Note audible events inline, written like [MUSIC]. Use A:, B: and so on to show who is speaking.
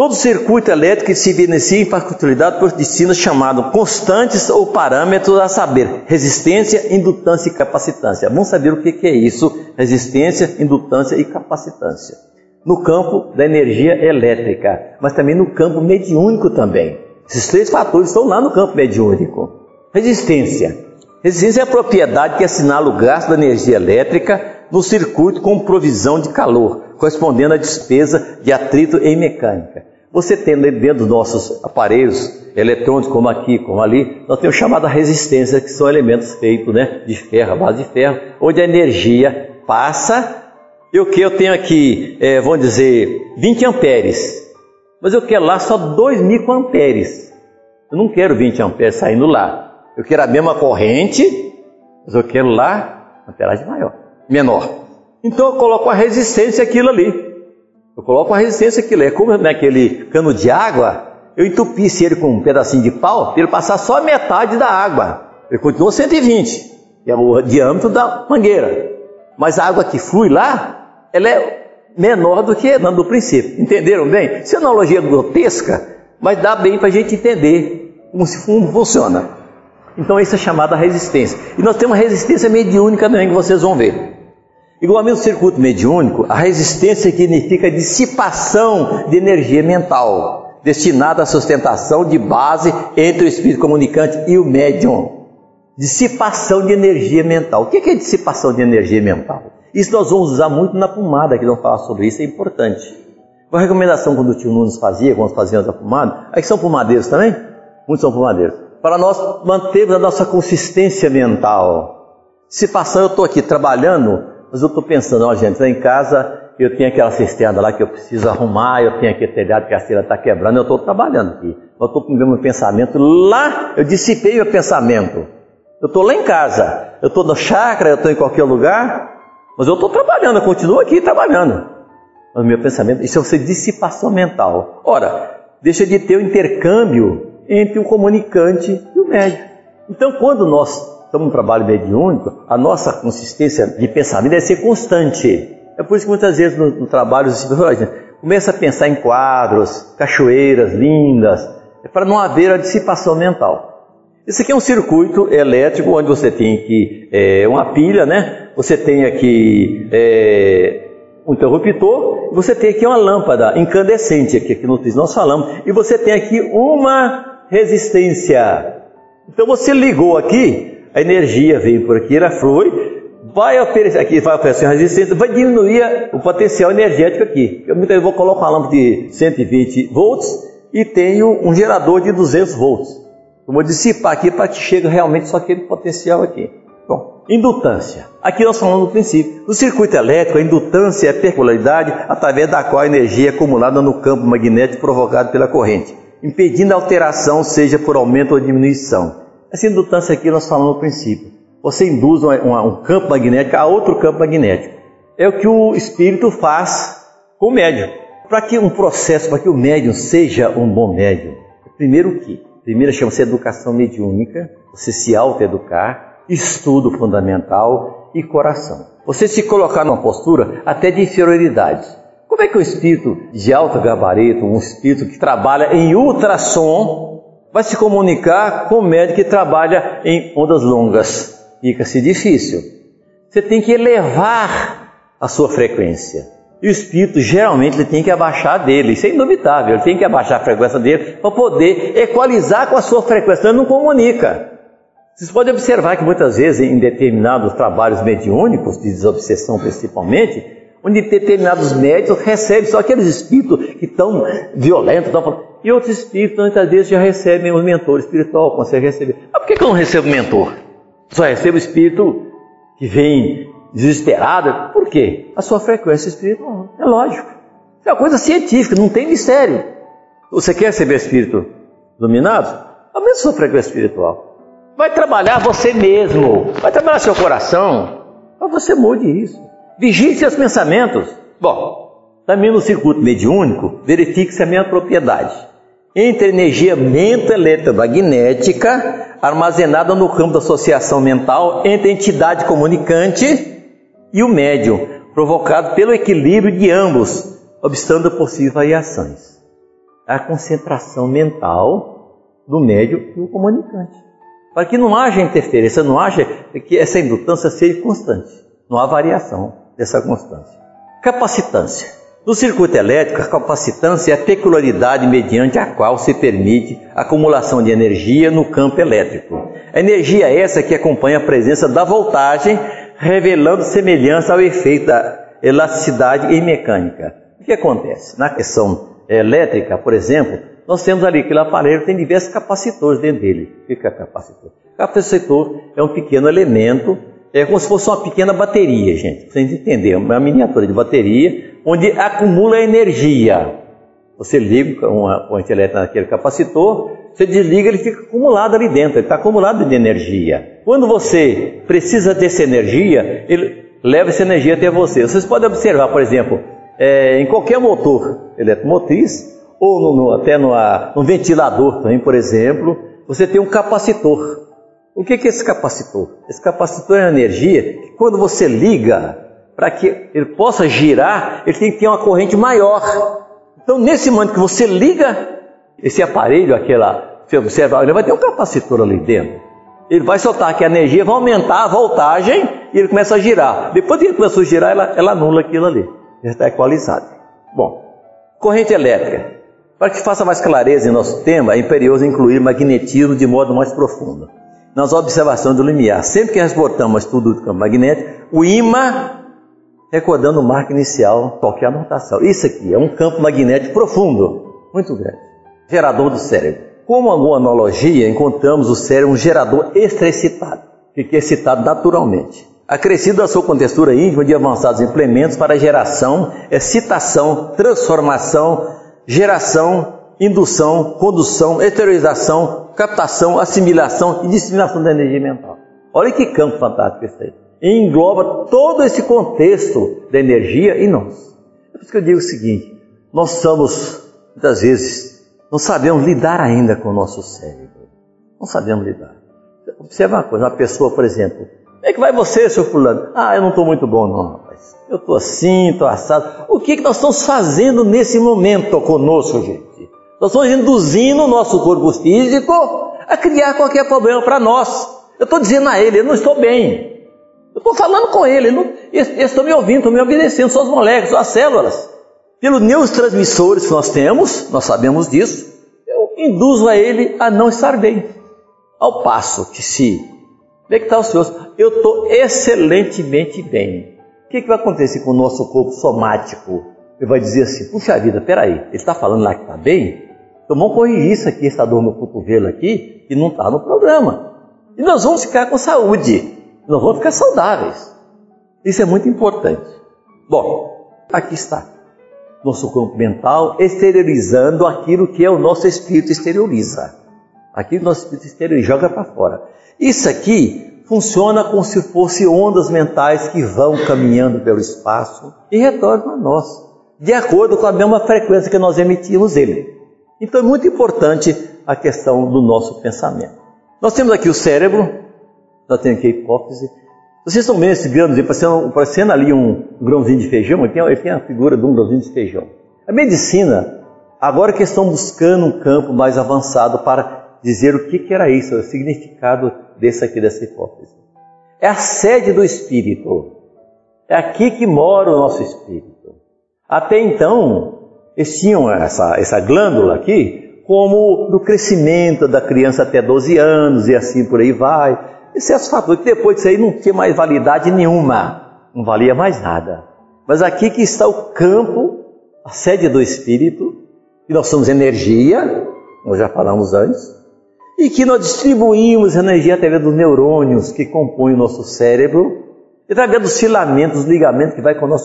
A: Todo circuito elétrico se beneficia em particularidade por destinos chamados constantes ou parâmetros a saber, resistência, indutância e capacitância. Vamos saber o que é isso, resistência, indutância e capacitância. No campo da energia elétrica, mas também no campo mediúnico também. Esses três fatores estão lá no campo mediúnico. Resistência. Resistência é a propriedade que assinala o gasto da energia elétrica no circuito com provisão de calor, correspondendo à despesa de atrito em mecânica. Você tem dentro dos nossos aparelhos eletrônicos, como aqui, como ali, nós temos chamada resistência, que são elementos feitos né, de ferro, base de ferro, onde a energia passa, e o que eu tenho aqui, é, vamos dizer, 20 amperes, mas eu quero lá só 2 microamperes. Eu não quero 20 amperes saindo lá. Eu quero a mesma corrente, mas eu quero lá amperagem maior, menor. Então eu coloco a resistência aquilo ali. Eu coloco a resistência que é como naquele cano de água, eu entupisse ele com um pedacinho de pau, ele passar só metade da água. Ele continua 120, que é o diâmetro da mangueira. Mas a água que flui lá, ela é menor do que no princípio. Entenderam bem? Isso é analogia grotesca, mas dá bem para a gente entender como, se, como funciona. Então isso é chamada resistência. E nós temos uma resistência mediúnica também que vocês vão ver. Igualmente no circuito mediúnico, a resistência significa dissipação de energia mental, destinada à sustentação de base entre o espírito comunicante e o médium. Dissipação de energia mental. O que é dissipação de energia mental? Isso nós vamos usar muito na pomada, que vamos falar sobre isso, é importante. Uma recomendação quando o tio Nunes fazia, quando fazíamos a pomada, aí são pomadeiros também? Muitos são pomadeiros. Para nós mantermos a nossa consistência mental. Dissipação, eu estou aqui trabalhando, mas eu estou pensando, ó gente, lá em casa eu tenho aquela cisterna lá que eu preciso arrumar, eu tenho aquele telhado que a cera está quebrando, eu estou trabalhando aqui. Eu estou com o meu pensamento lá, eu dissipei o pensamento. Eu estou lá em casa, eu estou no chácara, eu estou em qualquer lugar, mas eu estou trabalhando, eu continuo aqui trabalhando. Mas meu pensamento, isso é uma dissipação mental. Ora, deixa de ter o intercâmbio entre o comunicante e o médico. Então, quando nós estamos no trabalho mediúnico, a nossa consistência de pensamento deve ser constante. É por isso que muitas vezes no, no trabalho [LAUGHS] começa a pensar em quadros, cachoeiras lindas, é para não haver a dissipação mental. Esse aqui é um circuito elétrico onde você tem aqui é, uma pilha, né? Você tem aqui é, um interruptor, você tem aqui uma lâmpada incandescente, aqui, aqui no nós falamos, e você tem aqui uma resistência. Então você ligou aqui, a energia vem por aqui, ela flui, vai oferecer aqui, vai oferecer resistência, vai diminuir o potencial energético aqui. Eu vou colocar uma lâmpada de 120 volts e tenho um gerador de 200 volts. Eu vou dissipar aqui para que chegue realmente só aquele potencial aqui. Bom, indutância. Aqui nós falamos do princípio. No circuito elétrico, a indutância é a peculiaridade através da qual a energia é acumulada no campo magnético provocado pela corrente, impedindo a alteração, seja por aumento ou diminuição. Essa indutância aqui nós falamos no princípio. Você induz um campo magnético a outro campo magnético. É o que o espírito faz com o médium. Para que um processo, para que o médium seja um bom médium, primeiro o que? Primeiro chama-se educação mediúnica, você se autoeducar, estudo fundamental e coração. Você se colocar numa postura até de inferioridade. Como é que um espírito de alto gabarito, um espírito que trabalha em ultrassom, vai se comunicar com o médico que trabalha em ondas longas. Fica-se difícil. Você tem que elevar a sua frequência. E o espírito geralmente ele tem que abaixar dele, isso é indubitável, ele tem que abaixar a frequência dele para poder equalizar com a sua frequência, ele não comunica. Vocês podem observar que muitas vezes em determinados trabalhos mediúnicos, de desobsessão principalmente, onde determinados médicos recebem só aqueles espíritos que estão violentos, estão e outros espíritos muitas vezes já recebem um mentor espiritual, consegue receber. Mas por que, eu não recebo mentor? Só recebo espírito que vem desesperado. Por quê? A sua frequência espiritual. É lógico. É uma coisa científica, não tem mistério. Você quer receber espírito dominado? Aumente a sua frequência espiritual. Vai trabalhar você mesmo. Vai trabalhar seu coração. Para você mude isso. Vigie seus pensamentos. Bom, também no circuito mediúnico, verifique-se a minha propriedade entre energia mente eletromagnética armazenada no campo da associação mental entre a entidade comunicante e o médium, provocado pelo equilíbrio de ambos, obstando possíveis variações. a concentração mental do médio e o comunicante. Para que não haja interferência, não haja que essa indutância seja constante. Não há variação dessa constância. Capacitância. No circuito elétrico, a capacitância é a peculiaridade mediante a qual se permite a acumulação de energia no campo elétrico. A energia é essa que acompanha a presença da voltagem, revelando semelhança ao efeito da elasticidade em mecânica. O que acontece? Na questão elétrica, por exemplo, nós temos ali aquele aparelho tem diversos capacitores dentro dele. O que é capacitor? Capacitor é um pequeno elemento, é como se fosse uma pequena bateria, gente. Pra vocês entenderem, uma miniatura de bateria, onde acumula energia. Você liga uma corrente elétrica naquele capacitor, você desliga, ele fica acumulado ali dentro, ele está acumulado de energia. Quando você precisa dessa energia, ele leva essa energia até você. Vocês podem observar, por exemplo, é, em qualquer motor eletromotriz, ou no, no, até ventilador também, por exemplo, você tem um capacitor. O que, é esse capacitor? Esse capacitor é energia que quando você liga, para que ele possa girar, ele tem que ter uma corrente maior. Então, nesse momento que você liga esse aparelho, aquela, você observa, ele vai ter um capacitor ali dentro. Ele vai soltar que a energia vai aumentar a voltagem e ele começa a girar. Depois que ele começou a girar, ela, ela anula aquilo ali. Já está equalizado. Bom, corrente elétrica. Para que faça mais clareza em nosso tema, é imperioso incluir magnetismo de modo mais profundo. Nas observações do limiar, sempre que transportamos estudo do campo magnético, o imã, recordando o marco inicial, qualquer anotação. Isso aqui é um campo magnético profundo, muito grande, gerador do cérebro. Como alguma analogia, encontramos o cérebro um gerador extra-excitado, que é excitado naturalmente. Acrescido da sua contextura íntima de avançados implementos para geração, excitação, transformação, geração, indução, condução, exteriorização, captação, assimilação e disseminação da energia mental. Olha que campo fantástico esse aí. E engloba todo esse contexto da energia em nós. É por isso que eu digo o seguinte: nós somos, muitas vezes, não sabemos lidar ainda com o nosso cérebro. Não sabemos lidar. Observa uma coisa: uma pessoa, por exemplo, como é que vai você, seu fulano? Ah, eu não estou muito bom, não, rapaz. Eu estou assim, estou assado. O que, que nós estamos fazendo nesse momento conosco, gente? Nós estamos induzindo o nosso corpo físico a criar qualquer problema para nós. Eu estou dizendo a ele, eu não estou bem. Eu estou falando com ele, ele, estão me ouvindo, estão me obedecendo, são as moléculas, são as células. Pelos neurotransmissores que nós temos, nós sabemos disso, eu induzo a ele a não estar bem. Ao passo que se como é que está o senhor? Eu estou excelentemente bem. O que, que vai acontecer com o nosso corpo somático? Ele vai dizer assim, puxa vida, peraí, ele está falando lá que está bem? Então vamos corrigir isso aqui, essa dor no cotovelo aqui, que não está no programa. E nós vamos ficar com saúde, nós vamos ficar saudáveis. Isso é muito importante. Bom, aqui está. Nosso corpo mental exteriorizando aquilo que é o nosso espírito exterioriza. Aquilo que o nosso espírito exterioriza, joga para fora. Isso aqui funciona como se fossem ondas mentais que vão caminhando pelo espaço e retornam a nós, de acordo com a mesma frequência que nós emitimos ele. Então é muito importante a questão do nosso pensamento. Nós temos aqui o cérebro, nós temos aqui a hipófise. Vocês estão vendo esse grãozinho, parecendo, parecendo ali um grãozinho de feijão, ele tem, ele tem a figura de um grãozinho de feijão. A medicina, agora que estão buscando um campo mais avançado para dizer o que, que era isso, o significado desse aqui, dessa hipótese. É a sede do Espírito. É aqui que mora o nosso Espírito. Até então, eles tinham essa, essa glândula aqui como do crescimento da criança até 12 anos e assim por aí vai. Esse é fatores que depois disso aí não tinha mais validade nenhuma. Não valia mais nada. Mas aqui que está o campo, a sede do Espírito, e nós somos energia, nós já falamos antes, e que nós distribuímos energia através dos neurônios que compõem o nosso cérebro, através dos filamentos, ligamentos que vai com o nosso